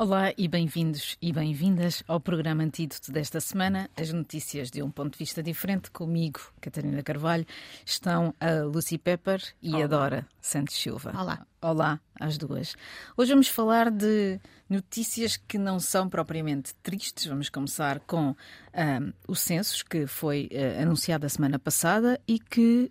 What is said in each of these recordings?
Olá e bem-vindos e bem-vindas ao programa Antídoto desta semana. As notícias de um ponto de vista diferente, comigo, Catarina Carvalho, estão a Lucy Pepper e Olá. a Dora Santos Silva. Olá. Olá às duas. Hoje vamos falar de notícias que não são propriamente tristes. Vamos começar com um, o censo que foi uh, anunciado a semana passada e que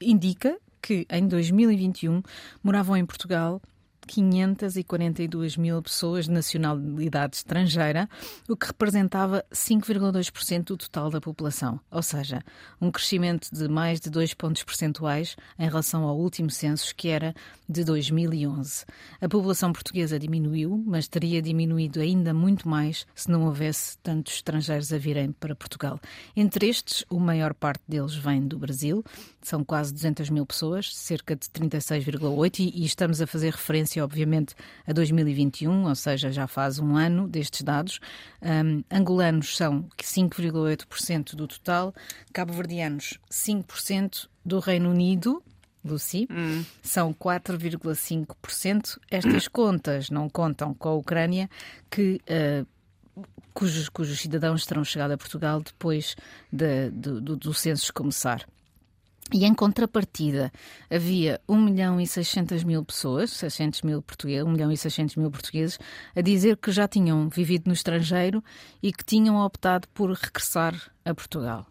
indica que em 2021 moravam em Portugal 542 mil pessoas de nacionalidade estrangeira, o que representava 5,2% do total da população, ou seja, um crescimento de mais de 2 pontos percentuais em relação ao último censo, que era de 2011. A população portuguesa diminuiu, mas teria diminuído ainda muito mais se não houvesse tantos estrangeiros a virem para Portugal. Entre estes, a maior parte deles vem do Brasil, são quase 200 mil pessoas, cerca de 36,8, e, e estamos a fazer referência referência, obviamente, a 2021, ou seja, já faz um ano destes dados. Um, angolanos são 5,8% do total, cabo-verdianos 5% do Reino Unido, Lucy, hum. são 4,5%. Estas contas não contam com a Ucrânia, que. Uh, cujos, cujos cidadãos terão chegado a Portugal depois de, do, do censo começar. E em contrapartida, havia 1 milhão e 600 mil pessoas, 600 mil portugueses, 1 milhão e 600 mil portugueses, a dizer que já tinham vivido no estrangeiro e que tinham optado por regressar a Portugal.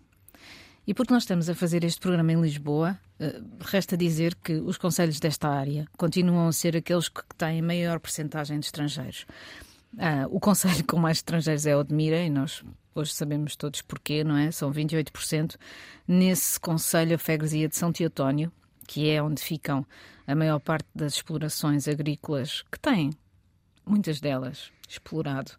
E porque nós estamos a fazer este programa em Lisboa, eh, resta dizer que os conselhos desta área continuam a ser aqueles que têm maior percentagem de estrangeiros. Ah, o conselho com mais estrangeiros é Odmira e nós hoje sabemos todos porquê, não é? São 28%. Nesse conselho, a freguesia de São Teotónio, que é onde ficam a maior parte das explorações agrícolas, que têm, muitas delas, explorado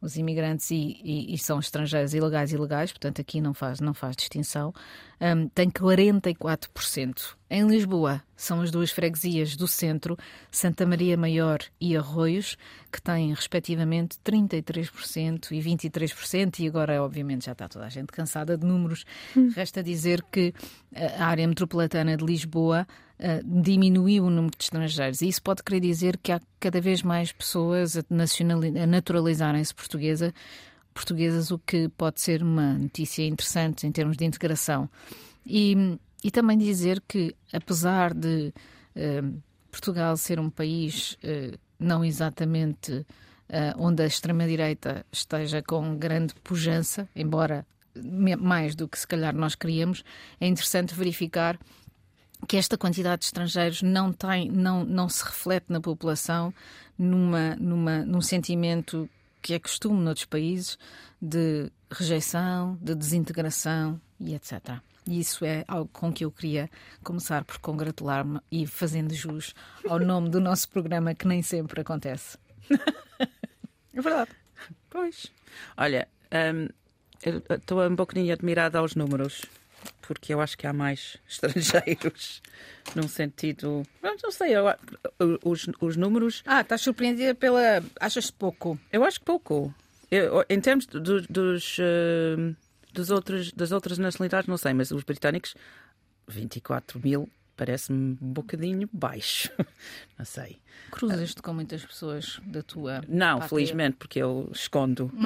os imigrantes e, e, e, são estrangeiros ilegais e ilegais, portanto aqui não faz, não faz distinção, um, tem 44%. Em Lisboa são as duas freguesias do centro, Santa Maria Maior e Arroios, que têm respectivamente 33% e 23%, e agora obviamente já está toda a gente cansada de números. Hum. Resta dizer que a área metropolitana de Lisboa uh, diminuiu o número de estrangeiros. E isso pode querer dizer que há cada vez mais pessoas a, a naturalizarem-se portuguesa, portuguesas, o que pode ser uma notícia interessante em termos de integração. E, e também dizer que, apesar de uh, Portugal ser um país uh, não exatamente onde a extrema-direita esteja com grande pujança, embora mais do que se calhar nós queríamos, é interessante verificar que esta quantidade de estrangeiros não tem, não, não se reflete na população numa, numa, num sentimento que é costume noutros países de rejeição, de desintegração e etc. E isso é algo com que eu queria começar por congratular-me e fazendo jus ao nome do nosso programa, que nem sempre acontece. é verdade. Pois. Olha, hum, estou um bocadinho admirada aos números porque eu acho que há mais estrangeiros, num sentido. Não sei, eu, os, os números. Ah, estás surpreendida pela. Achas pouco? Eu acho pouco. Eu, em termos do, dos, uh, dos outros, das outras nacionalidades, não sei, mas os britânicos, 24 mil parece-me um bocadinho baixo. Não sei. Cruzas-te com muitas pessoas da tua. Não, felizmente, porque eu escondo.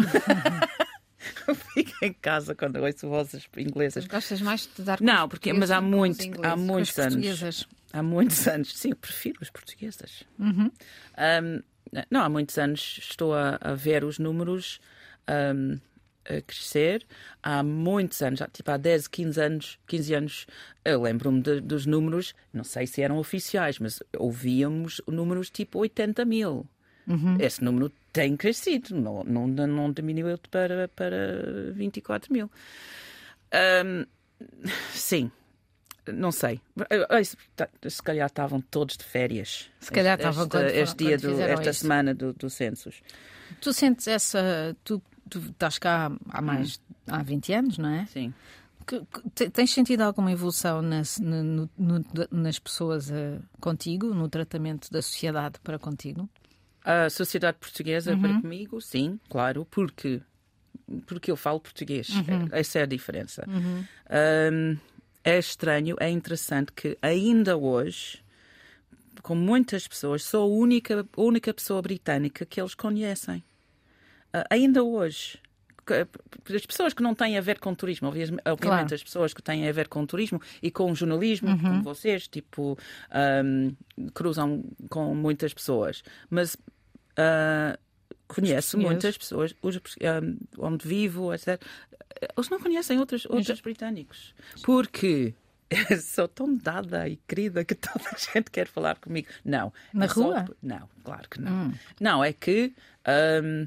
Fico em casa quando ouço vozes inglesas. Gostas mais de dar Não, porque mas há muito, há muitos anos. Há muitos anos, sim, eu prefiro as portuguesas. Uhum. Um, não, há muitos anos estou a, a ver os números um, a crescer. Há muitos anos, tipo há 10, 15 anos, 15 anos, eu lembro-me dos números, não sei se eram oficiais, mas ouvíamos números tipo 80 mil. Uhum. Esse número tem crescido, não, não, não diminuiu para, para 24 mil. Um, sim, não sei. Tá, se calhar estavam todos de férias. Se calhar estavam este, este dia do, esta isso. semana do, do census. Tu sentes essa. Tu, tu estás cá há mais. Hum. há 20 anos, não é? Sim. Que, que, tens sentido alguma evolução nas, no, no, nas pessoas uh, contigo, no tratamento da sociedade para contigo? A sociedade portuguesa uhum. para comigo, sim, claro, porque porque eu falo português. Uhum. Essa é a diferença. Uhum. Um, é estranho, é interessante que ainda hoje, com muitas pessoas, sou a única, a única pessoa britânica que eles conhecem. Uh, ainda hoje. As pessoas que não têm a ver com turismo, obviamente claro. as pessoas que têm a ver com turismo e com jornalismo, uhum. como vocês, tipo, um, cruzam com muitas pessoas. Mas uh, conheço muitas pessoas, os, um, onde vivo, etc. Eles não conhecem outros, outros britânicos. Porque sou tão dada e querida que toda a gente quer falar comigo. Não. Na é rua? Só... Não, claro que não. Hum. Não, é que um,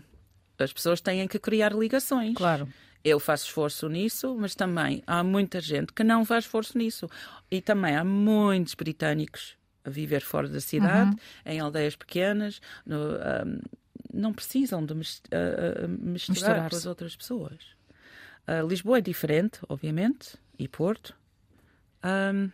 as pessoas têm que criar ligações. Claro. Eu faço esforço nisso, mas também há muita gente que não faz esforço nisso. E também há muitos britânicos a viver fora da cidade, uhum. em aldeias pequenas, no, um, não precisam de uh, misturar com as outras pessoas. Uh, Lisboa é diferente, obviamente, e Porto, um,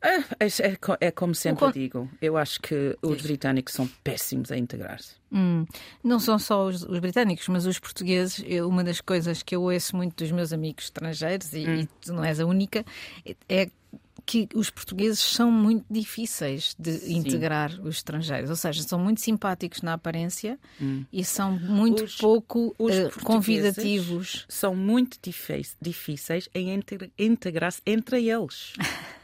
é, é, é, como sempre con... digo, eu acho que os britânicos são péssimos a integrar-se. Hum, não são só os, os, britânicos, mas os portugueses. Eu, uma das coisas que eu ouço muito dos meus amigos estrangeiros, e, hum. e tu não és a única, é que os portugueses são muito difíceis de Sim. integrar os estrangeiros, ou seja, são muito simpáticos na aparência hum. e são muito os, pouco os uh, convidativos. São muito difíceis em integrar-se entre eles,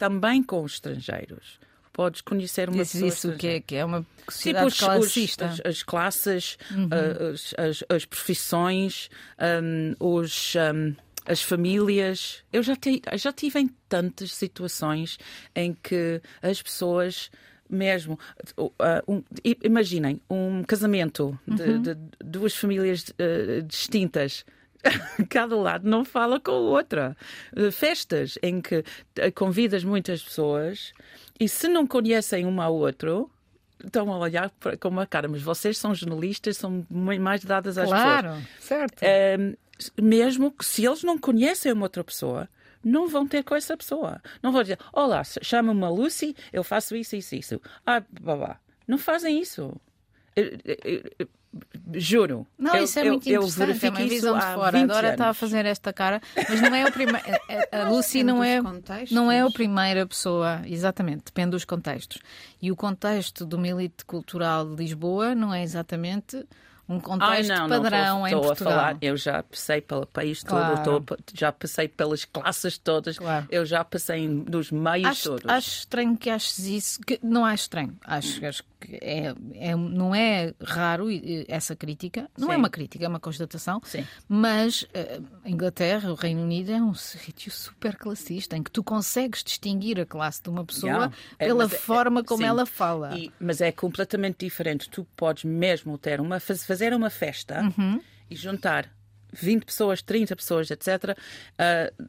também com os estrangeiros podes conhecer uma Diz pessoa. isso que é, que é uma sociedade tipo, classista. Os, as, as, classes, uhum. uh, as, as, as, profissões, um, os. Um, as famílias. Eu já, te, já tive em tantas situações em que as pessoas mesmo. Uh, um, imaginem um casamento de, uhum. de duas famílias uh, distintas. Cada lado não fala com a outra. Uh, festas em que uh, convidas muitas pessoas e se não conhecem um ao outro, estão a olhar com uma cara, mas vocês são jornalistas, são mais dadas às claro, pessoas. Claro, certo mesmo que se eles não conhecem uma outra pessoa, não vão ter com essa pessoa. Não vão dizer, olá, chama-me Lucy, eu faço isso, isso, isso. Ah, babá. Não fazem isso. Eu, eu, eu, juro. Não, isso é muito eu, interessante. Eu é uma visão de fora. Agora está a fazer esta cara, mas não é o primeiro. A Lucy não é, não é a primeira pessoa, exatamente, depende dos contextos. E o contexto do elite cultural de Lisboa não é exatamente um contexto Ai, não, padrão não, estou, em Portugal. A falar, eu já passei pelo país claro. todo, já passei pelas classes todas, claro. eu já passei nos meios acho, todos. Acho estranho que aches isso, que, não acho estranho, acho, acho que é, é, não é raro essa crítica, não é Sim. é uma crítica, é uma constatação, Sim. mas uh, a Inglaterra, o Reino Unido é um sítio super classista, em que tu consegues distinguir a classe de uma pessoa é, pela forma como ela fala. E, mas é completamente diferente, tu podes mesmo ter uma fazer fazer uma festa uhum. e juntar 20 pessoas, 30 pessoas, etc., uh,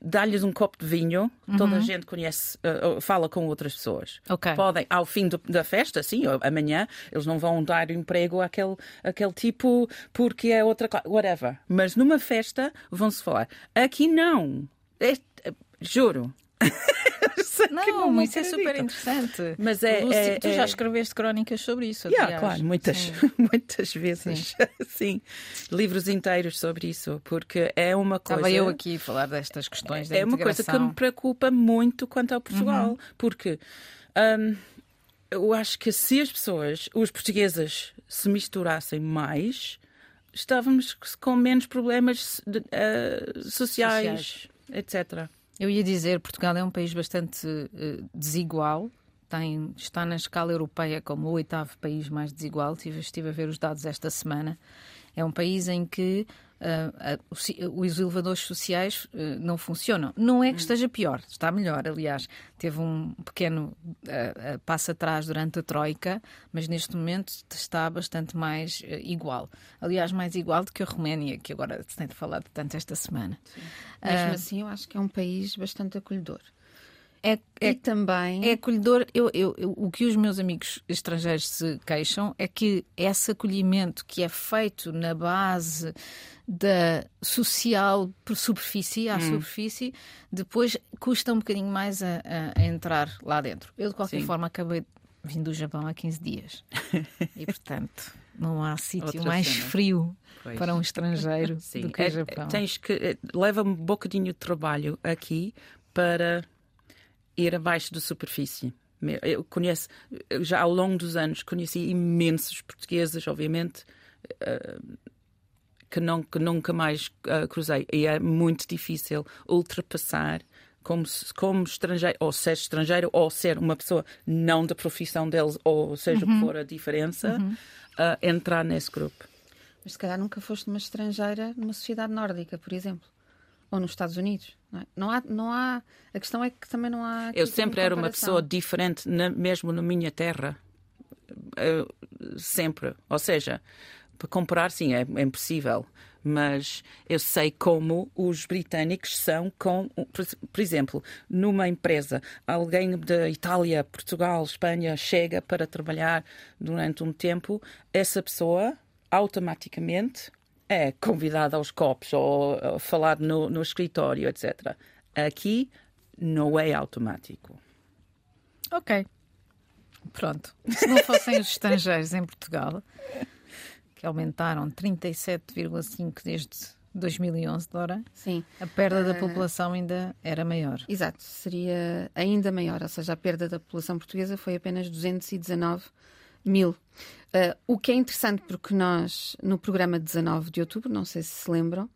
dá-lhes um copo de vinho, uhum. toda a gente conhece, uh, fala com outras pessoas. Okay. Podem, ao fim do, da festa, sim, amanhã, eles não vão dar emprego àquele, àquele tipo porque é outra whatever. Mas numa festa vão-se falar. Aqui não. É, juro. não, não isso é super interessante. Mas é, Lúcia, é, tu é... já escreveste crónicas sobre isso, yeah, claro, muitas, muitas vezes. Sim. Sim. livros inteiros sobre isso, porque é uma coisa. Estava eu aqui a falar destas questões da É uma coisa que me preocupa muito quanto ao Portugal, uhum. porque um, eu acho que se as pessoas, os portugueses, se misturassem mais, estávamos com menos problemas uh, sociais, sociais, etc. Eu ia dizer, Portugal é um país bastante uh, desigual. Tem, está na escala europeia como o oitavo país mais desigual. Estive, estive a ver os dados esta semana. É um país em que uh, uh, os elevadores sociais uh, não funcionam. Não é que hum. esteja pior, está melhor, aliás. Teve um pequeno passo atrás durante a Troika, mas neste momento está bastante mais igual. Aliás, mais igual do que a Roménia, que agora se tem falado tanto esta semana. Mesmo assim, eu acho que é um país bastante acolhedor. É, é, também. É acolhedor. Eu, eu, eu, o que os meus amigos estrangeiros se queixam é que esse acolhimento que é feito na base da social por superfície à hum. superfície, depois custa um bocadinho mais a, a, a entrar lá dentro. Eu, de qualquer Sim. forma, acabei vindo do Japão há 15 dias. e, portanto, não há sítio mais cena. frio pois. para um estrangeiro Sim. do que o é, Japão. Tens que. É, leva um bocadinho de trabalho aqui para ir abaixo da superfície. Eu conheço, já ao longo dos anos, conheci imensos portugueses, obviamente, eh, que, não, que nunca mais uh, cruzei. E é muito difícil ultrapassar como, como estrangeiro, ou ser estrangeiro, ou ser uma pessoa não da profissão deles, ou seja uhum. o que for a diferença, uhum. uh, entrar nesse grupo. Mas se calhar nunca foste uma estrangeira numa sociedade nórdica, por exemplo, ou nos Estados Unidos. Não, é? não, há, não há. A questão é que também não há. Eu sempre era uma pessoa diferente, na, mesmo na minha terra. Eu, sempre. Ou seja, para comparar, sim, é, é impossível mas eu sei como os britânicos são com, por exemplo, numa empresa, alguém da Itália, Portugal, Espanha chega para trabalhar durante um tempo, essa pessoa automaticamente é convidada aos copos ou, ou falar no, no escritório, etc. Aqui não é automático. Ok. Pronto. Se não fossem os estrangeiros em Portugal, que aumentaram 37,5% desde 2011, Dora, Sim. a perda da ah, população ainda era maior. Exato, seria ainda maior, ou seja, a perda da população portuguesa foi apenas 219 mil. Uh, o que é interessante porque nós, no programa 19 de outubro, não sei se se lembram,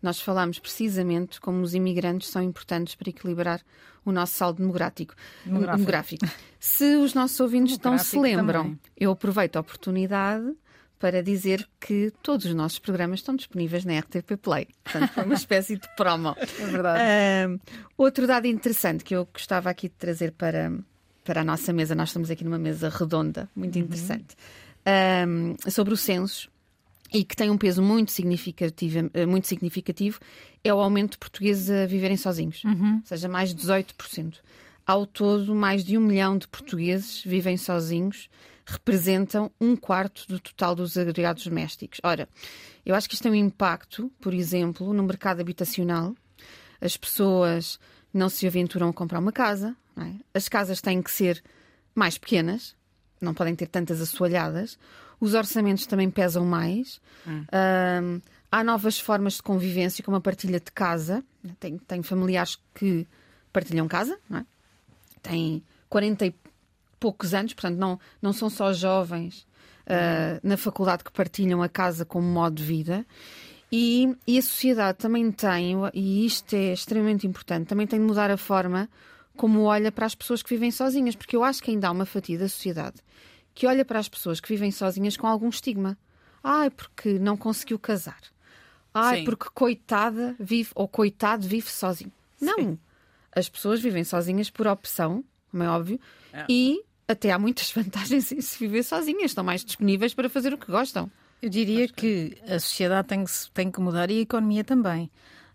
nós falámos precisamente como os imigrantes são importantes para equilibrar o nosso saldo demográfico. demográfico. demográfico. Se os nossos ouvintes estão se lembram, também. eu aproveito a oportunidade para dizer que todos os nossos programas estão disponíveis na RTP Play. Portanto, foi uma espécie de promo. É verdade. Uh, outro dado interessante que eu gostava aqui de trazer para, para a nossa mesa, nós estamos aqui numa mesa redonda, muito uhum. interessante, uh, sobre o censo e que tem um peso muito significativo, eh, muito significativo é o aumento de portugueses a viverem sozinhos, uhum. ou seja, mais de 18%. Ao todo, mais de um milhão de portugueses vivem sozinhos representam um quarto do total dos agregados domésticos. Ora, eu acho que isto tem um impacto, por exemplo, no mercado habitacional. As pessoas não se aventuram a comprar uma casa, é? as casas têm que ser mais pequenas, não podem ter tantas assoalhadas, os orçamentos também pesam mais. Hum. Um, há novas formas de convivência, como a partilha de casa. Tenho, tenho familiares que partilham casa, não é? têm 40 e poucos anos, portanto, não, não são só jovens uh, na faculdade que partilham a casa como modo de vida. E, e, a sociedade também tem, e isto é extremamente importante, também tem de mudar a forma como olha para as pessoas que vivem sozinhas, porque eu acho que ainda há uma fatia da sociedade que olha para as pessoas que vivem sozinhas com algum estigma. Ai, porque não conseguiu casar. Ai, Sim. porque coitada vive, ou coitado vive sozinho. Sim. Não. As pessoas vivem sozinhas por opção, como é óbvio, é. e até há muitas vantagens em se viver sozinhas, estão mais disponíveis para fazer o que gostam. Eu diria que a sociedade tem que, tem que mudar e a economia também.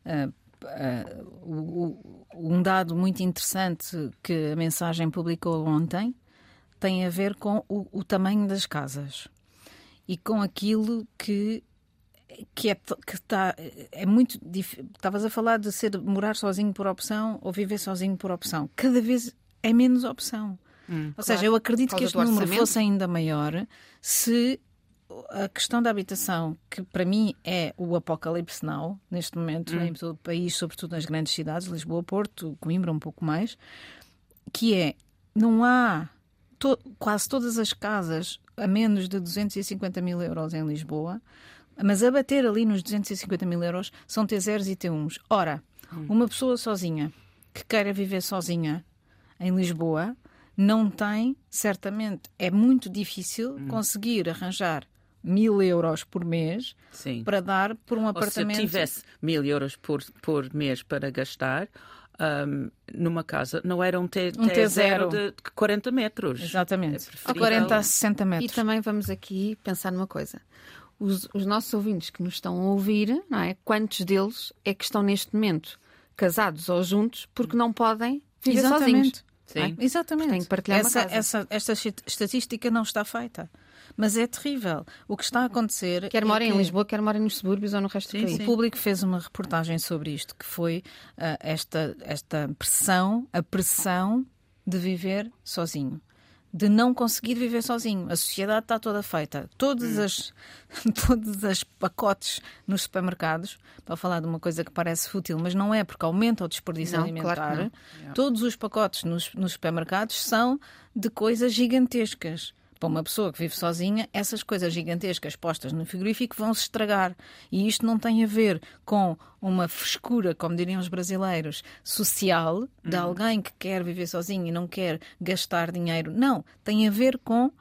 Uh, uh, um dado muito interessante que a mensagem publicou ontem tem a ver com o, o tamanho das casas e com aquilo que que é que está é muito estavas a falar de ser morar sozinho por opção ou viver sozinho por opção. Cada vez é menos opção. Hum, Ou claro, seja, eu acredito que este número fosse ainda maior se a questão da habitação, que para mim é o apocalipse now, neste momento, hum. em todo o país, sobretudo nas grandes cidades, Lisboa, Porto, Coimbra, um pouco mais, que é, não há to, quase todas as casas a menos de 250 mil euros em Lisboa, mas a bater ali nos 250 mil euros são T0s e T1s. Ora, hum. uma pessoa sozinha que queira viver sozinha em Lisboa não tem, certamente, é muito difícil hum. conseguir arranjar mil euros por mês Sim. para dar por um Ou apartamento. Se tivesse mil euros por, por mês para gastar, um, numa casa, não era um, T, um T0 de 40 metros. Exatamente. É 40 a 60 metros. E também vamos aqui pensar numa coisa. Os, os, nossos ouvintes que nos estão a ouvir, não é? quantos deles é que estão neste momento casados ou juntos porque não podem viver Exatamente. sozinhos? Sim. É? Exatamente. Tem que partilhar essa, essa, esta estatística não está feita. Mas é terrível. O que está a acontecer. Quer é morem que... em Lisboa, quer morem nos subúrbios ou no resto sim, do país. Sim. O público fez uma reportagem sobre isto, que foi uh, esta, esta pressão, a pressão de viver sozinho. de não conseguir viver sozinho. A sociedade está toda feita. Todos, hum. as, todos os pacotes nos supermercados, para falar de uma coisa que parece fútil, mas não é, porque aumenta o desperdício não, alimentar. Claro todos os pacotes nos, nos supermercados são de coisas gigantescas para uma pessoa que vive sozinha, essas coisas gigantescas postas no frigorífico vão se estragar. E isto não tem a ver com uma frescura, como diriam os brasileiros, social, de hum. alguém que quer viver sozinho e não quer gastar dinheiro. Não, tem a ver com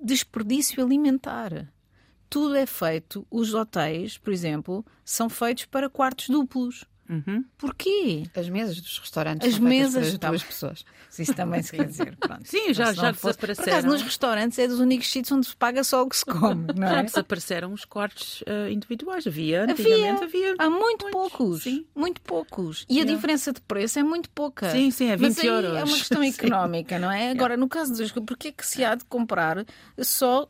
desperdício alimentar. Tudo é feito, os hotéis, por exemplo, são feitos para quartos duplos. Uhum. Porquê? As mesas dos restaurantes As mesas para duas pessoas. Isso também se quer dizer. Pronto. Sim, já, já desapareceram. Por acaso, nos restaurantes é dos únicos sítios onde se paga só o que se come. Não é? Já desapareceram os quartos uh, individuais. Havia, antigamente havia. Há muito poucos. Sim. Muito poucos. E a diferença de preço é muito pouca. Sim, sim, é 20 Mas aí euros. É uma questão económica, não é? Agora, no caso dos. Porquê que se há de comprar só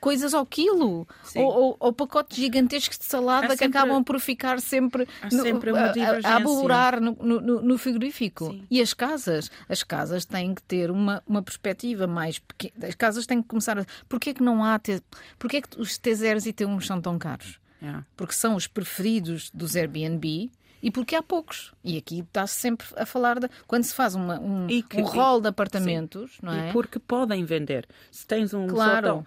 coisas ao quilo? Ou, ou, ou, pacotes gigantescos de salada sempre... que acabam por ficar sempre. Há sempre no. A, a abolar no, no, no frigorífico. Sim. E as casas? As casas têm que ter uma, uma perspectiva mais pequena. As casas têm que começar a. Porquê que não há. T... Porquê que os T0s e T1s são tão caros? Yeah. Porque são os preferidos dos Airbnb e porque há poucos. E aqui está-se sempre a falar de quando se faz uma, um, que, um rol de apartamentos, sim. não é? E porque podem vender. Se tens um claro. sótão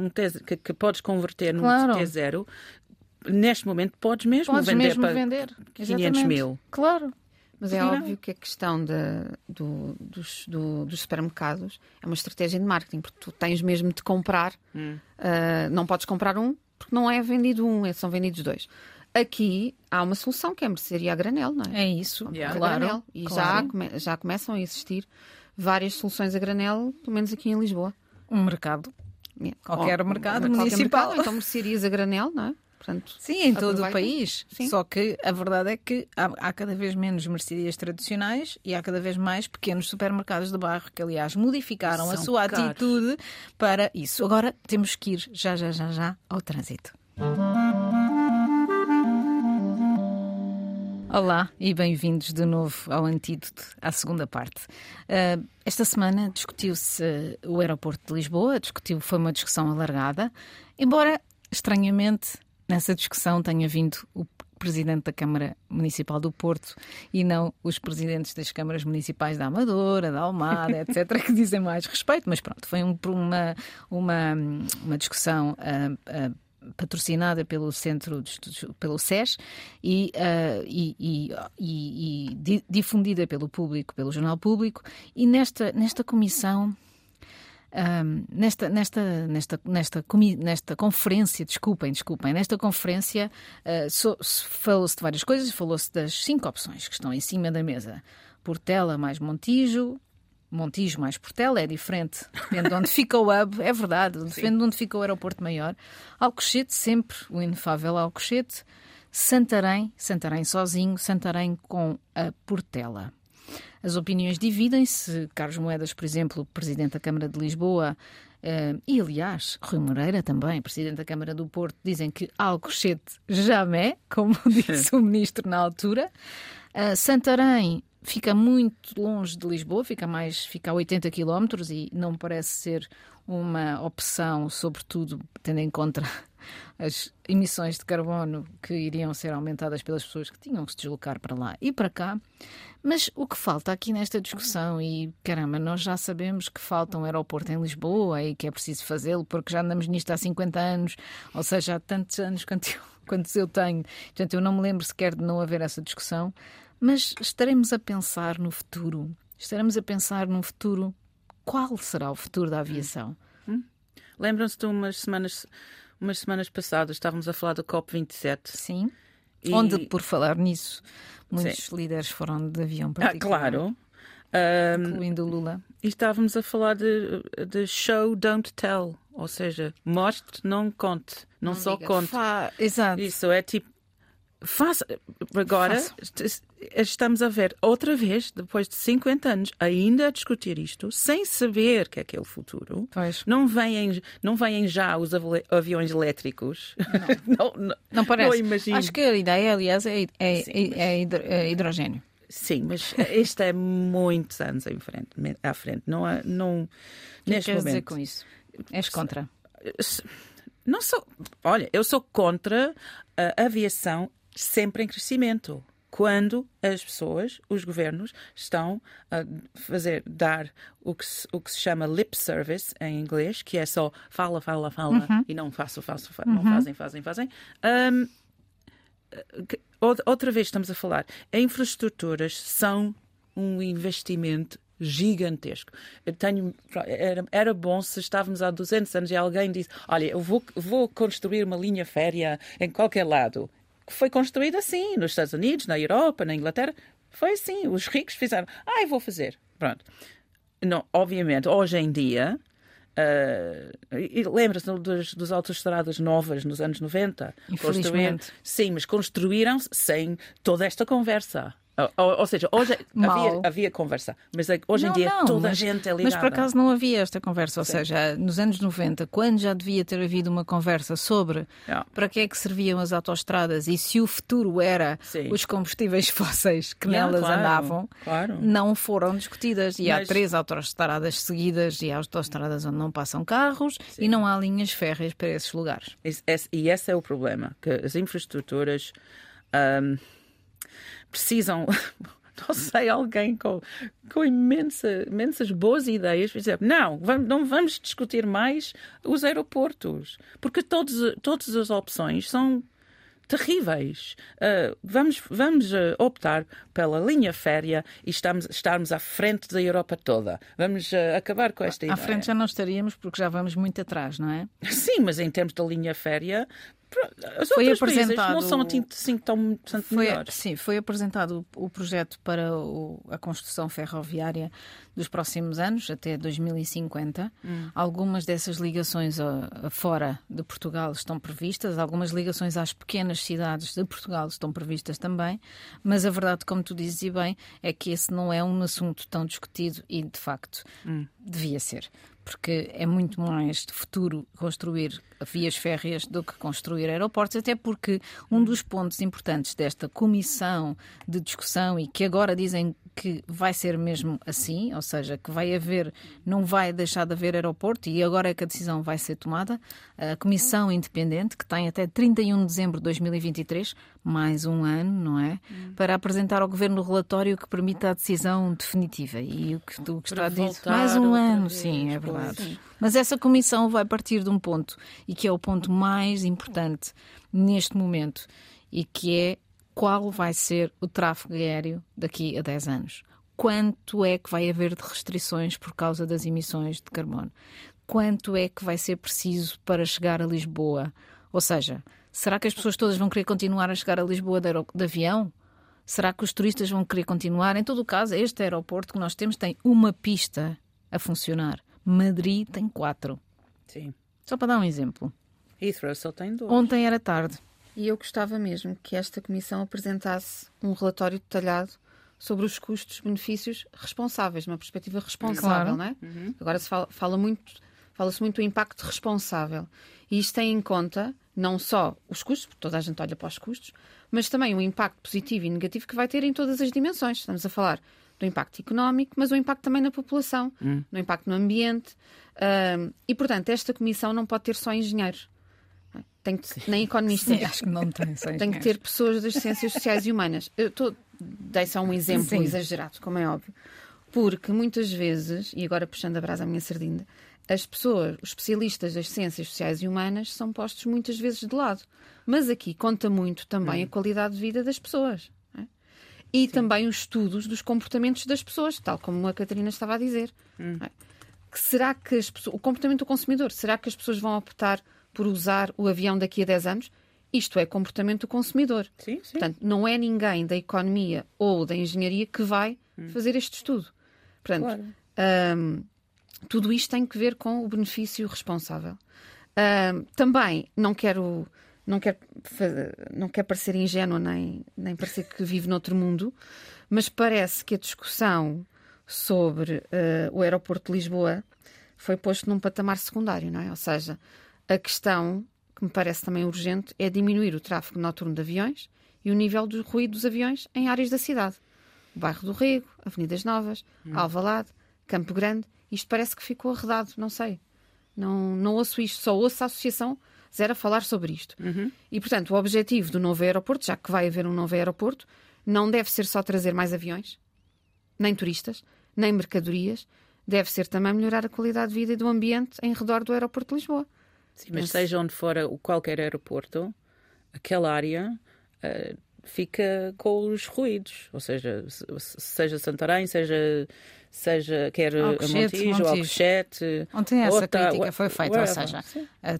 um que, que, podes converter num claro. T0, neste momento podes mesmo podes vender mesmo para vender. 500 Exatamente. mil. Claro. Mas é óbvio que a questão de, do, dos, do, dos, supermercados é uma estratégia de marketing, porque tu tens mesmo de comprar, hum. uh, não podes comprar um, porque não é vendido um, é, são vendidos dois. Aqui há uma solução que é a mercearia a granel, não é? É isso, yeah. claro. Granel. E claro. Já, come, já começam a existir várias soluções a granel, pelo menos aqui em Lisboa. Um mercado. Yeah. Qualquer Ou, mercado qualquer municipal. Mercado, então mercearias a granel, não é? Portanto, Sim, em todo o país. Sim. Só que a verdade é que há, há, cada vez menos mercearias tradicionais e há cada vez mais pequenos supermercados de bairro que, aliás, modificaram São a sua caros. atitude para isso. Agora temos que ir já, já, já, já ao trânsito. Olá e bem-vindos de novo ao Antídoto, à segunda parte. Uh, esta semana discutiu-se o aeroporto de Lisboa, discutiu, foi uma discussão alargada, embora, estranhamente, nessa discussão tenha vindo o presidente da Câmara Municipal do Porto e não os presidentes das câmaras municipais da Amadora, da Almada, etc., que dizem mais respeito. Mas pronto, foi um, uma, uma, uma discussão. Uh, uh, patrocinada pelo Centro de Estudos, pelo SES e, uh, e, e, e, difundida pelo público, pelo Jornal Público, e nesta, nesta comissão um, nesta, nesta, nesta, nesta, nesta conferência, desculpem, desculpem, nesta conferência uh, so, falou-se de várias coisas, falou-se das cinco opções que estão em cima da mesa. Portela mais Montijo, Montijo mais Portela, é diferente, depende de onde fica o hub, é verdade, depende de onde fica o aeroporto maior. Alcochete, sempre o inefável Alcochete. Santarém, Santarém sozinho, Santarém com a Portela. As opiniões dividem-se. Carlos Moedas, por exemplo, presidente da Câmara de Lisboa, Uh, e, aliás, Rui Moreira também, presidente da Câmara do Porto, dizem que Alcochete jamais, como disse o ministro na altura. Uh, Santarém fica muito longe de Lisboa, fica mais fica a 80 quilómetros e não parece ser uma opção, sobretudo tendo em conta as emissões de carbono que iriam ser aumentadas pelas pessoas que tinham que se deslocar para lá e para cá. Mas o que falta aqui nesta discussão, e caramba, nós já sabemos que falta um aeroporto em Lisboa e que é preciso fazê-lo, porque já andamos nisto há 50 anos, ou seja, há tantos anos quanto eu, quantos eu tenho. Portanto, eu não me lembro sequer de não haver essa discussão, mas estaremos a pensar no futuro. Estaremos a pensar no futuro. Qual será o futuro da aviação? Hum? Lembram-se de umas semanas, umas semanas passadas, estávamos a falar do COP27. Sim. E... Onde, por falar nisso, muitos Sim. líderes foram de avião para Ah, claro. Um, incluindo Lula. E estávamos a falar de, de show, don't tell. Ou seja, mostre, não conte. Não, não só diga. conte. Fa... Exato. Isso é tipo. Faça. Agora Faça. estamos a ver outra vez, depois de 50 anos, ainda a discutir isto, sem saber que é aquele futuro. Pois. Não vêm, não vêm já os aviões elétricos. Não, não, não, não parece. Não. Acho que a ideia, aliás, é, é, Sim, é, é hidrogênio. Sim, mas isto é muitos anos em frente, à frente. Não, há, não, o que neste queres momento, dizer com isso? És contra? Não sou. Olha, eu sou contra a aviação sempre em crescimento quando as pessoas, os governos, estão a fazer, dar o que, se, o que se chama lip service em inglês, que é só fala, fala, fala uhum. e não faço, faço, faço uhum. não fazem, fazem, fazem. Um, outra vez estamos a falar, infraestruturas são um investimento gigantesco. Eu tenho, era, era bom se estávamos há 200 anos e alguém disse: Olha, eu vou, vou construir uma linha férrea em qualquer lado. Foi construída assim, nos Estados Unidos, na Europa, na Inglaterra. Foi assim. Os ricos fizeram: Ah, eu vou fazer. Pronto. Não, obviamente, hoje em dia, Uh, Lembra-se dos, dos autoestradas novas nos anos 90? Infelizmente. Sim, mas construíram-se sem toda esta conversa. Ou, ou, seja, hoje havia, havia, conversa, mas é hoje não, em dia não, toda a gente é ligada. Mas por acaso não havia esta conversa, ou Sim. seja, nos anos 90, quando já devia ter havido uma conversa sobre yeah. para que é que serviam as autoestradas e se o futuro era Sim. os combustíveis fósseis que yeah, nelas claro, andavam, claro. não foram discutidas. E mas... há três autoestradas seguidas e há autoestradas onde não passam carros Sim. e não há linhas férreas para esses lugares. E esse é o problema, que as infraestruturas... Um, precisam. não sei, alguém com, com imensa, imensas boas ideias, dizer, não, vamos, não vamos discutir mais os aeroportos, porque todos, todas as opções são terríveis. Uh, vamos vamos uh, optar pela linha férrea e estamos, estarmos à frente da Europa toda. Vamos uh, acabar com esta à ideia. À frente já não estaríamos porque já vamos muito atrás, não é? Sim, mas em termos da linha férrea, as foi apresentado não são assim tão foi, melhores. Sim, foi apresentado o, o projeto para o, a construção ferroviária dos próximos anos, até 2050. Hum. Algumas dessas ligações a, a, fora de Portugal estão previstas, algumas ligações às pequenas cidades de Portugal estão previstas também, mas a verdade, como tu dizes e bem, é que esse não é um assunto tão discutido e, de facto, hum. devia ser porque é muito mais de futuro construir vias férreas do que construir aeroportos, até porque um dos pontos importantes desta comissão de discussão e que agora dizem que vai ser mesmo assim, ou seja, que vai haver, não vai deixar de haver aeroporto e agora é que a decisão vai ser tomada. A comissão independente, que tem até 31 de dezembro de 2023, mais um ano, não é? Para apresentar ao governo o relatório que permita a decisão definitiva. E o que tu está a dizer, mais um ano, sim, é verdade. Sim. Mas essa comissão vai partir de um ponto, e que é o ponto mais importante neste momento, e que é qual vai ser o tráfego aéreo daqui a 10 anos. Quanto é que vai haver de restrições por causa das emissões de carbono? Quanto é que vai ser preciso para chegar a Lisboa? Ou seja, será que as pessoas todas vão querer continuar a chegar a Lisboa de, de avião? Será que os turistas vão querer continuar? Em todo o caso, este aeroporto que nós temos tem uma pista a funcionar. Madrid tem quatro. Sim. Só para dar um exemplo. Heathrow só tem dois. Ontem era tarde. E eu gostava mesmo que esta comissão apresentasse um relatório detalhado sobre os custos-benefícios responsáveis, numa perspectiva responsável, claro. não é? Uhum. Agora se fala, fala muito, fala-se muito do impacto responsável. E isto tem em conta não só os custos, porque toda a gente olha para os custos, mas também o impacto positivo e negativo que vai ter em todas as dimensões. Estamos a falar do impacto económico, mas o impacto também na população, uhum. no impacto no ambiente. Uh, e, portanto, esta comissão não pode ter só engenheiros tem que, nem economistas. Sim, acho que não tem. Tem que ter pessoas das ciências sociais e humanas. Eu estou. Dei só um exemplo Sim. exagerado, como é óbvio. Porque muitas vezes, e agora puxando a brasa à minha sardinha, as pessoas, os especialistas das ciências sociais e humanas, são postos muitas vezes de lado. Mas aqui conta muito também hum. a qualidade de vida das pessoas. É? E Sim. também os estudos dos comportamentos das pessoas, tal como a Catarina estava a dizer. Hum. É? Que será que as, o comportamento do consumidor, será que as pessoas vão optar por usar o avião daqui a 10 anos. Isto é comportamento do consumidor. Sim, sim. Portanto, não é ninguém da economia ou da engenharia que vai hum. fazer este estudo. Portanto, claro. um, tudo isto tem que ver com o benefício responsável. Um, também não quero não quero, não quero parecer ingênuo nem, nem parecer que vive noutro mundo, mas parece que a discussão sobre uh, o aeroporto de Lisboa foi posto num patamar secundário, não é? Ou seja, a questão, que me parece também urgente, é diminuir o tráfego noturno de aviões e o nível do ruído dos aviões em áreas da cidade. Bairro do Rego, Avenidas Novas, hum. Alvalade, Campo Grande. Isto parece que ficou arredado, não sei. Não, não ouço isto, só ouço a associação zero a falar sobre isto. Uhum. E, portanto, o objetivo do novo aeroporto, já que vai haver um novo aeroporto, não deve ser só trazer mais aviões, nem turistas, nem mercadorias, deve ser também melhorar a qualidade de vida e do ambiente em redor do aeroporto de Lisboa. Sim, mas seja onde for qualquer aeroporto, aquela área uh, fica com os ruídos, ou seja, seja Santarém, seja seja quer Alcochete, a Montijo, Alcochete. Ontem essa outra, crítica foi feita, ou seja,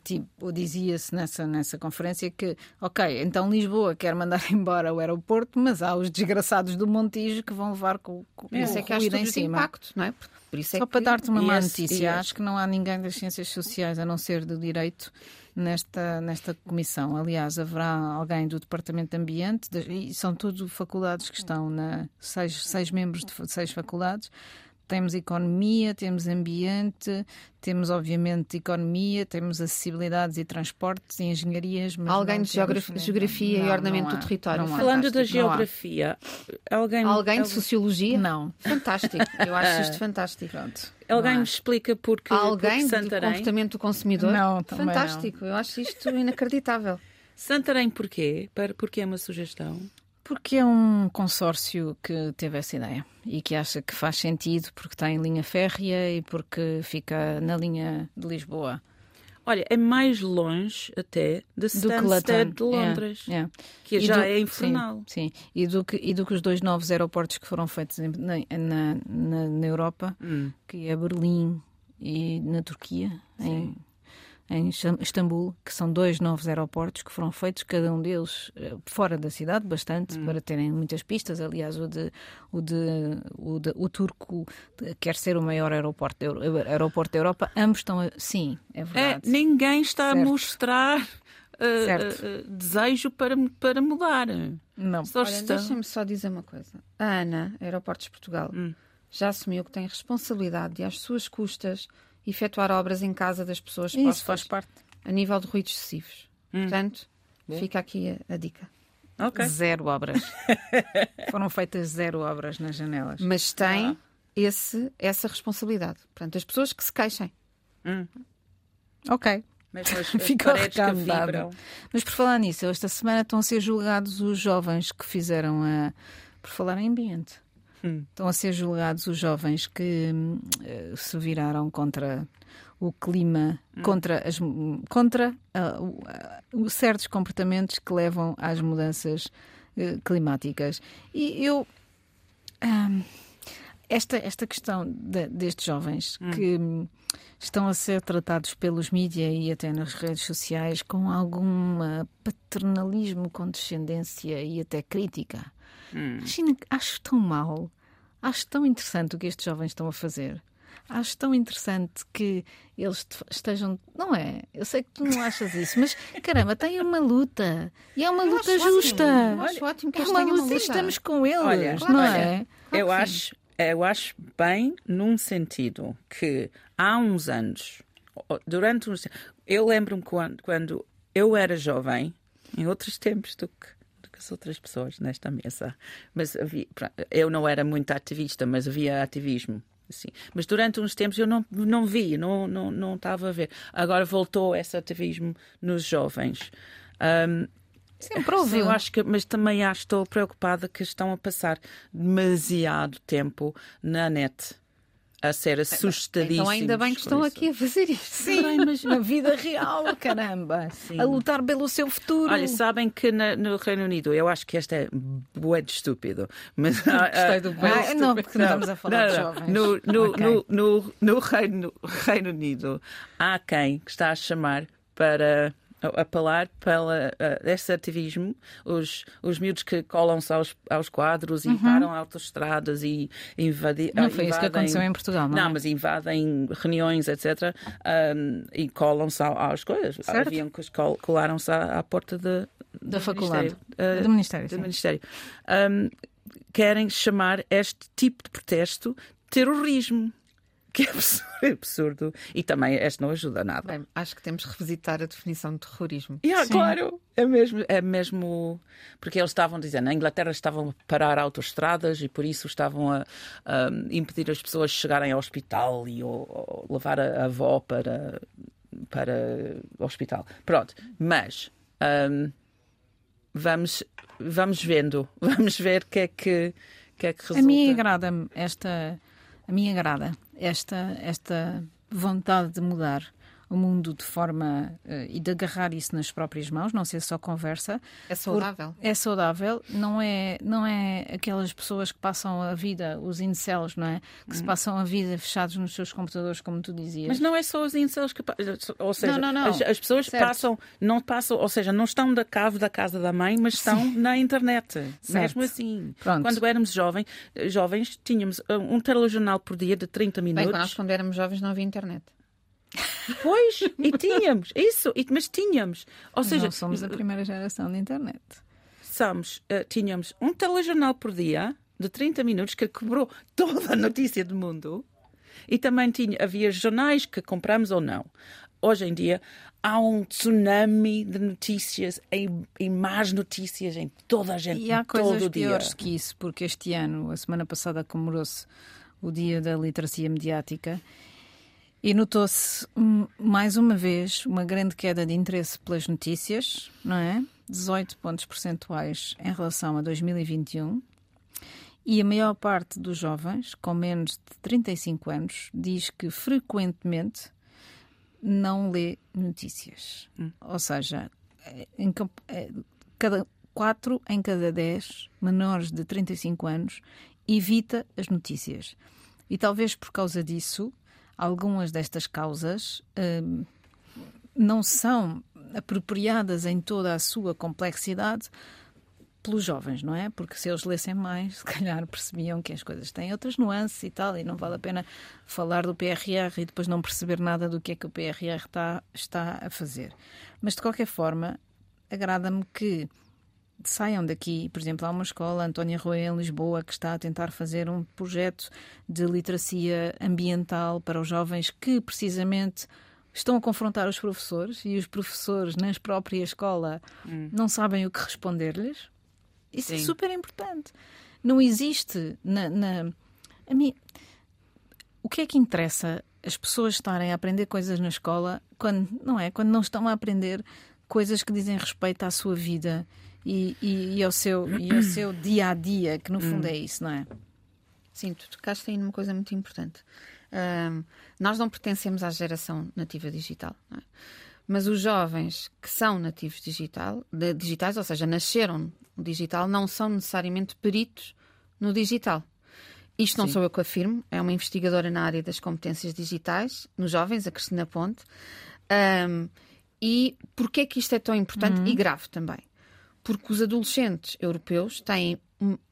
tipo, dizia-se nessa, nessa conferência que, ok, então Lisboa quer mandar embora o aeroporto, mas há os desgraçados do Montijo que vão levar com, com é, o é que ruído em cima. Impacto, não é? Por isso é Só que... para dar-te uma má notícia, acho que não há ninguém das ciências sociais, a não ser do direito, nesta, nesta comissão. Aliás, haverá alguém do Departamento de Ambiente, e são todas faculdades que estão na. seis, seis membros de seis faculdades temos economia, temos ambiente, temos obviamente economia, temos acessibilidades e transportes e engenharias. alguém de geografia, geografia não, e ordenamento do território. Falando da geografia, alguém, alguém de sociologia? Não. Fantástico. Eu acho isto fantástico. Pronto. Alguém me explica porque alguém porque Santarém... do comportamento do consumidor? Não, fantástico. Não. Eu acho isto inacreditável. Santarém porquê? Porque é uma sugestão. Porque é um consórcio que teve essa ideia e que acha que faz sentido porque está em linha férrea e porque fica na linha de Lisboa. Olha, é mais longe até da Stansted de Londres, yeah, yeah. que já do, é infernal. Sim, sim, E, do que, e do que os dois novos aeroportos que foram feitos na, na, na, Europa, hum. que é Berlim e na Turquia, em em Istambul, que são dois novos aeroportos que foram feitos, cada um deles eh, fora da cidade, bastante, hum. para terem muitas pistas. Aliás, o, de, o, de, o, de, o turco quer ser o maior aeroporto, aeroporto da Europa. Ambos estão. A... Sim, é verdade. É, ninguém está certo. a mostrar. Uh, uh, desejo para, para mudar. Não. Só Olha, estão... deixa-me só dizer uma coisa. A ANA, Aeroportos de Portugal, hum. já assumiu que tem responsabilidade e às suas custas efetuar obras em casa das pessoas Isso faz parte. a nível de ruídos excessivos. Hum. Portanto, fica aqui a, a dica. Okay. Zero obras. Foram feitas zero obras nas janelas. Mas tem ah. esse, essa responsabilidade. Portanto, as pessoas que se queixem. Hum. Ok. Mas, mas Ficou recomendado. Mas por falar nisso, esta semana estão a ser julgados os jovens que fizeram a. Por falar em ambiente. Hum. Estão a ser julgados os jovens que uh, se viraram contra o clima, hum. contra, as, contra uh, uh, certos comportamentos que levam às mudanças climáticas. E eu. esta, esta questão de, destes jovens hum. que estão a ser tratados pelos mídias e até nas redes sociais com algum paternalismo, condescendência e até crítica. Hum. Acho tão mal, acho tão interessante o que estes jovens estão a fazer. Acho tão interessante que eles estejam. Não é? Eu sei que tu não achas isso, mas caramba, tem uma luta. E é uma eu luta justa. Ótimo. Acho ótimo que é uma luta e estamos com eles, olha, não olha, é? Eu acho, eu acho bem num sentido que há uns anos, durante uns. Eu lembro-me quando, quando eu era jovem, em outros tempos do que as outras pessoas nesta mesa. Mas havia, eu não era muito ativista, mas havia ativismo. Assim. Mas durante uns tempos eu não, não vi, não, não, não estava a ver. Agora voltou esse ativismo nos jovens. Um, Sempre houve. Eu acho que, mas também acho, estou preocupada que estão a passar demasiado tempo na net a ser assustadíssimos. Então ainda bem que estão aqui a fazer isto. Sim, mas na vida real, caramba. Sim. A lutar pelo seu futuro. Olha, sabem que na, no Reino Unido, eu acho que este é bué de estúpido. Mas, Gostei do bem. Ah, não, porque não, estamos a falar não, de jovens. No, no, okay. no, no, no Reino, Reino Unido, há quem que está a chamar para apelar pela uh, esse ativismo, os, os miúdos que colam-se aos, aos quadros e uhum. param autoestradas e invadem. Não foi invadem, isso que aconteceu em Portugal, não? Não, é? mas invadem reuniões, etc. Um, e colam-se às coisas. Haviam que colaram-se à, à, porta de, da faculdade. Ministério, uh, do Ministério. Do ministério. Um, querem chamar este tipo de protesto terrorismo que é absurdo, absurdo, e também este não ajuda nada. Bem, acho que temos que revisitar a definição de terrorismo. Yeah, claro, é mesmo, é mesmo porque eles estavam dizendo, na Inglaterra estavam a parar autoestradas e por isso estavam a, a impedir as pessoas de chegarem ao hospital e ou, ou levar a, a avó para, para o hospital. Pronto, mas um, vamos, vamos vendo, vamos ver o que é que, que, é que resulta. A mim agrada-me esta a mim agrada esta, esta vontade de mudar o mundo de forma uh, e de agarrar isso nas próprias mãos, não ser só conversa. É saudável. É saudável, não é, não é aquelas pessoas que passam a vida, os incels, não é? Que hum. se passam a vida fechados nos seus computadores, como tu dizias. Mas não é só os incels que ou seja, não, não, não. As, as, pessoas certo. passam, não passam, ou seja, não estão da cave da casa da mãe, mas estão Sim. na internet. Certo. Mesmo assim. Pronto. Quando éramos jovens, jovens, tínhamos um telejornal por dia de 30 minutos. Bem, nós quando éramos jovens não havia internet. Pois, e tínhamos, isso, e, mas tínhamos. Ou seja, Não somos a primeira geração de internet. Somos, uh, tínhamos um telejornal por dia de 30 minutos que cobrou toda a notícia do mundo e também tinha, havia jornais que compramos ou não. Hoje em dia há um tsunami de notícias e, e más notícias em toda a gente. E há coisas piores que isso, porque este ano, a semana passada, comemorou-se o Dia da Literacia Mediática e notou-se mais uma vez uma grande queda de interesse pelas notícias, não é? 18 pontos percentuais em relação a 2021. E a maior parte dos jovens, com menos de 35 anos, diz que frequentemente não lê notícias. Hum. Ou seja, em, é, cada 4 em cada 10 menores de 35 anos evita as notícias. E talvez por causa disso algumas destas causas hum, não são apropriadas em toda a sua complexidade pelos jovens, não é? Porque se eles lessem mais, se calhar percebiam que as coisas têm outras nuances e tal, e não vale a pena falar do PRR e depois não perceber nada do que é que o PRR está, está a fazer. Mas de qualquer forma, agrada-me que saiam daqui. Por exemplo, há uma escola, Antónia Rui, em Lisboa, que está a tentar fazer um projeto de literacia ambiental para os jovens que, precisamente, estão a confrontar os professores e os professores, na própria escola, hum. não sabem o que responder-lhes. Isso é Sim. é super importante. Não existe na, na. A mim, o que é que interessa as pessoas estarem a aprender coisas na escola quando não é quando não estão a aprender coisas que dizem respeito à sua vida e, e, e, ao seu, e ao seu dia a dia, que no fundo hum. é isso, não é? Sim, tu tocaste aí numa coisa muito importante. Um, nós não pertencemos à geração nativa digital, é? mas os jovens que são nativos digital, de, digitais, ou seja, nasceram no digital, não são necessariamente peritos no digital. Isto não Sim. sou eu que afirmo, é uma investigadora na área das competências digitais, nos jovens, a Cristina Ponte. Um, e porquê é que isto é tão importante uhum. e grave também? Porque os adolescentes europeus têm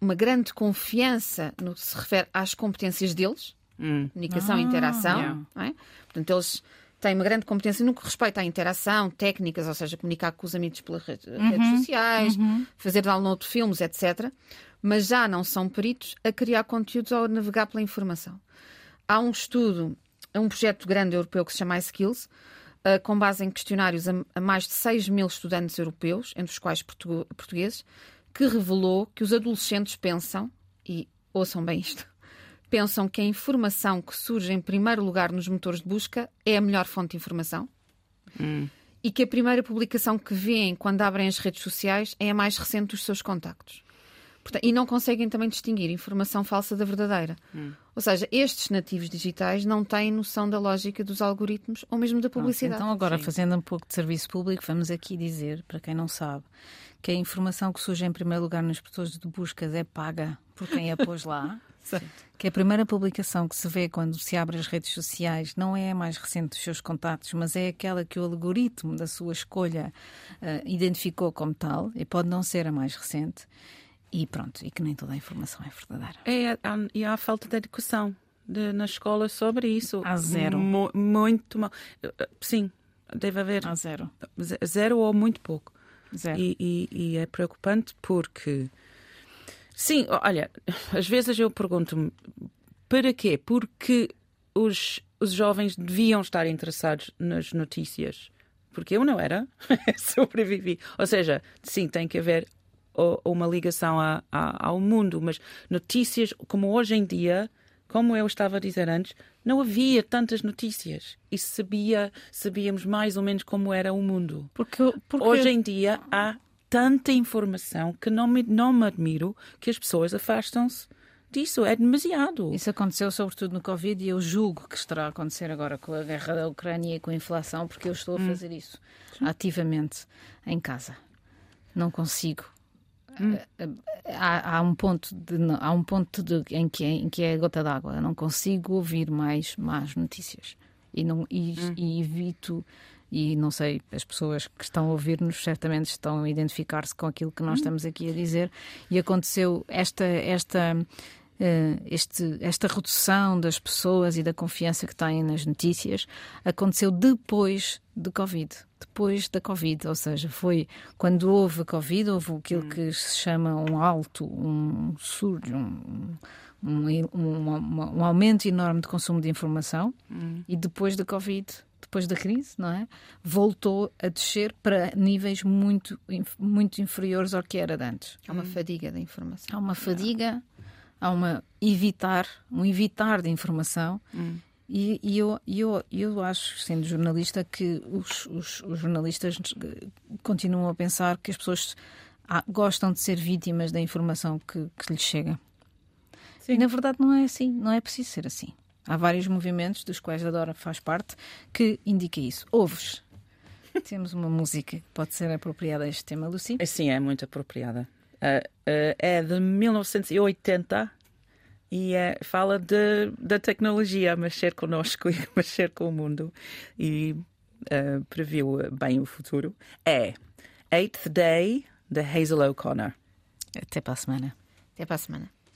uma grande confiança no que se refere às competências deles, hum. comunicação ah, e interação. Yeah. É? Portanto, eles têm uma grande competência no que respeita à interação, técnicas, ou seja, comunicar com os amigos pelas redes, uhum, sociais, uhum. fazer download de filmes, etc. Mas já não são peritos a criar conteúdos ou a navegar pela informação. Há um estudo, um projeto grande europeu que se chama iSkills, uh, com base em questionários a, mais de 6 mil estudantes europeus, entre os quais portu portugueses, que revelou que os adolescentes pensam, e ouçam bem isto, pensam que a informação que surge em primeiro lugar nos motores de busca é a melhor fonte de informação. Hum. E que a primeira publicação que veem quando abrem as redes sociais é a mais recente dos seus contactos. Portanto, e não conseguem também distinguir informação falsa da verdadeira. Hum. Ou seja, estes nativos digitais não têm noção da lógica dos algoritmos ou mesmo da publicidade. então, agora, Sim. fazendo um pouco de serviço público, vamos aqui dizer, para quem não sabe, que a informação que surge em primeiro lugar nos motores de buscas é paga por quem a pôs lá. que a primeira publicação que se vê quando se abre as redes sociais não é a mais recente dos seus contatos, mas é aquela que o algoritmo da sua escolha uh, identificou como tal, e pode não ser a mais recente. E pronto, e que nem toda a informação é verdadeira. É, e há falta de educação de, na escola sobre isso. Há zero. Mo, muito mal. Sim, deve haver. Há zero. Zero ou muito pouco. Zero. E, e, e é preocupante porque. Sim, olha, às vezes eu pergunto-me para quê? Porque os, os jovens deviam estar interessados nas notícias. Porque eu não era, sobrevivi. Ou seja, sim, tem que haver uma ligação a, a, ao mundo, mas notícias como hoje em dia, como eu estava a dizer antes, não havia tantas notícias e sabia, sabíamos mais ou menos como era o mundo. Porque, porque... Hoje em dia há tanta informação que não me, não me admiro que as pessoas afastam-se disso. É demasiado. Isso aconteceu sobretudo no Covid e eu julgo que estará a acontecer agora com a guerra da Ucrânia e com a inflação, porque eu estou a hum. fazer isso ativamente em casa. Não consigo Hum. Há, há, um ponto, de, há um ponto de, em, que é, em que é a gota d'água. Não consigo ouvir mais más notícias e, não, e, hum. e evito e não sei, as pessoas que estão a ouvir-nos certamente estão a identificar-se com aquilo que nós hum. estamos aqui a dizer e aconteceu esta esta este, esta redução das pessoas e da confiança que têm nas notícias aconteceu depois de Covid depois da Covid, ou seja, foi quando houve a Covid, houve aquilo hum. que se chama um alto, um surge, um, um, um, um, aumento enorme de consumo de informação hum. e depois da Covid, depois da crise, não é? Voltou a descer para níveis muito, muito inferiores ao que era antes. Há uma hum. fadiga da informação. Há uma fadiga, há uma evitar, um evitar de informação. Hum. E, e eu, eu, eu acho, sendo jornalista, que os, os, os jornalistas continuam a pensar que as pessoas ah, gostam de ser vítimas da informação que, que lhes chega. Sim. E na verdade não é assim, não é preciso ser assim. Há vários movimentos, dos quais a Dora faz parte, que indica isso. Ouves. Temos uma música que pode ser apropriada a este tema, Lucy? Sim, é muito apropriada. Uh, uh, é de 1980 e é, fala de, da tecnologia mexer connosco e mexer com o mundo e uh, previu bem o futuro. É Eighth Day, de Hazel O'Connor. Até para a semana. Até para a semana.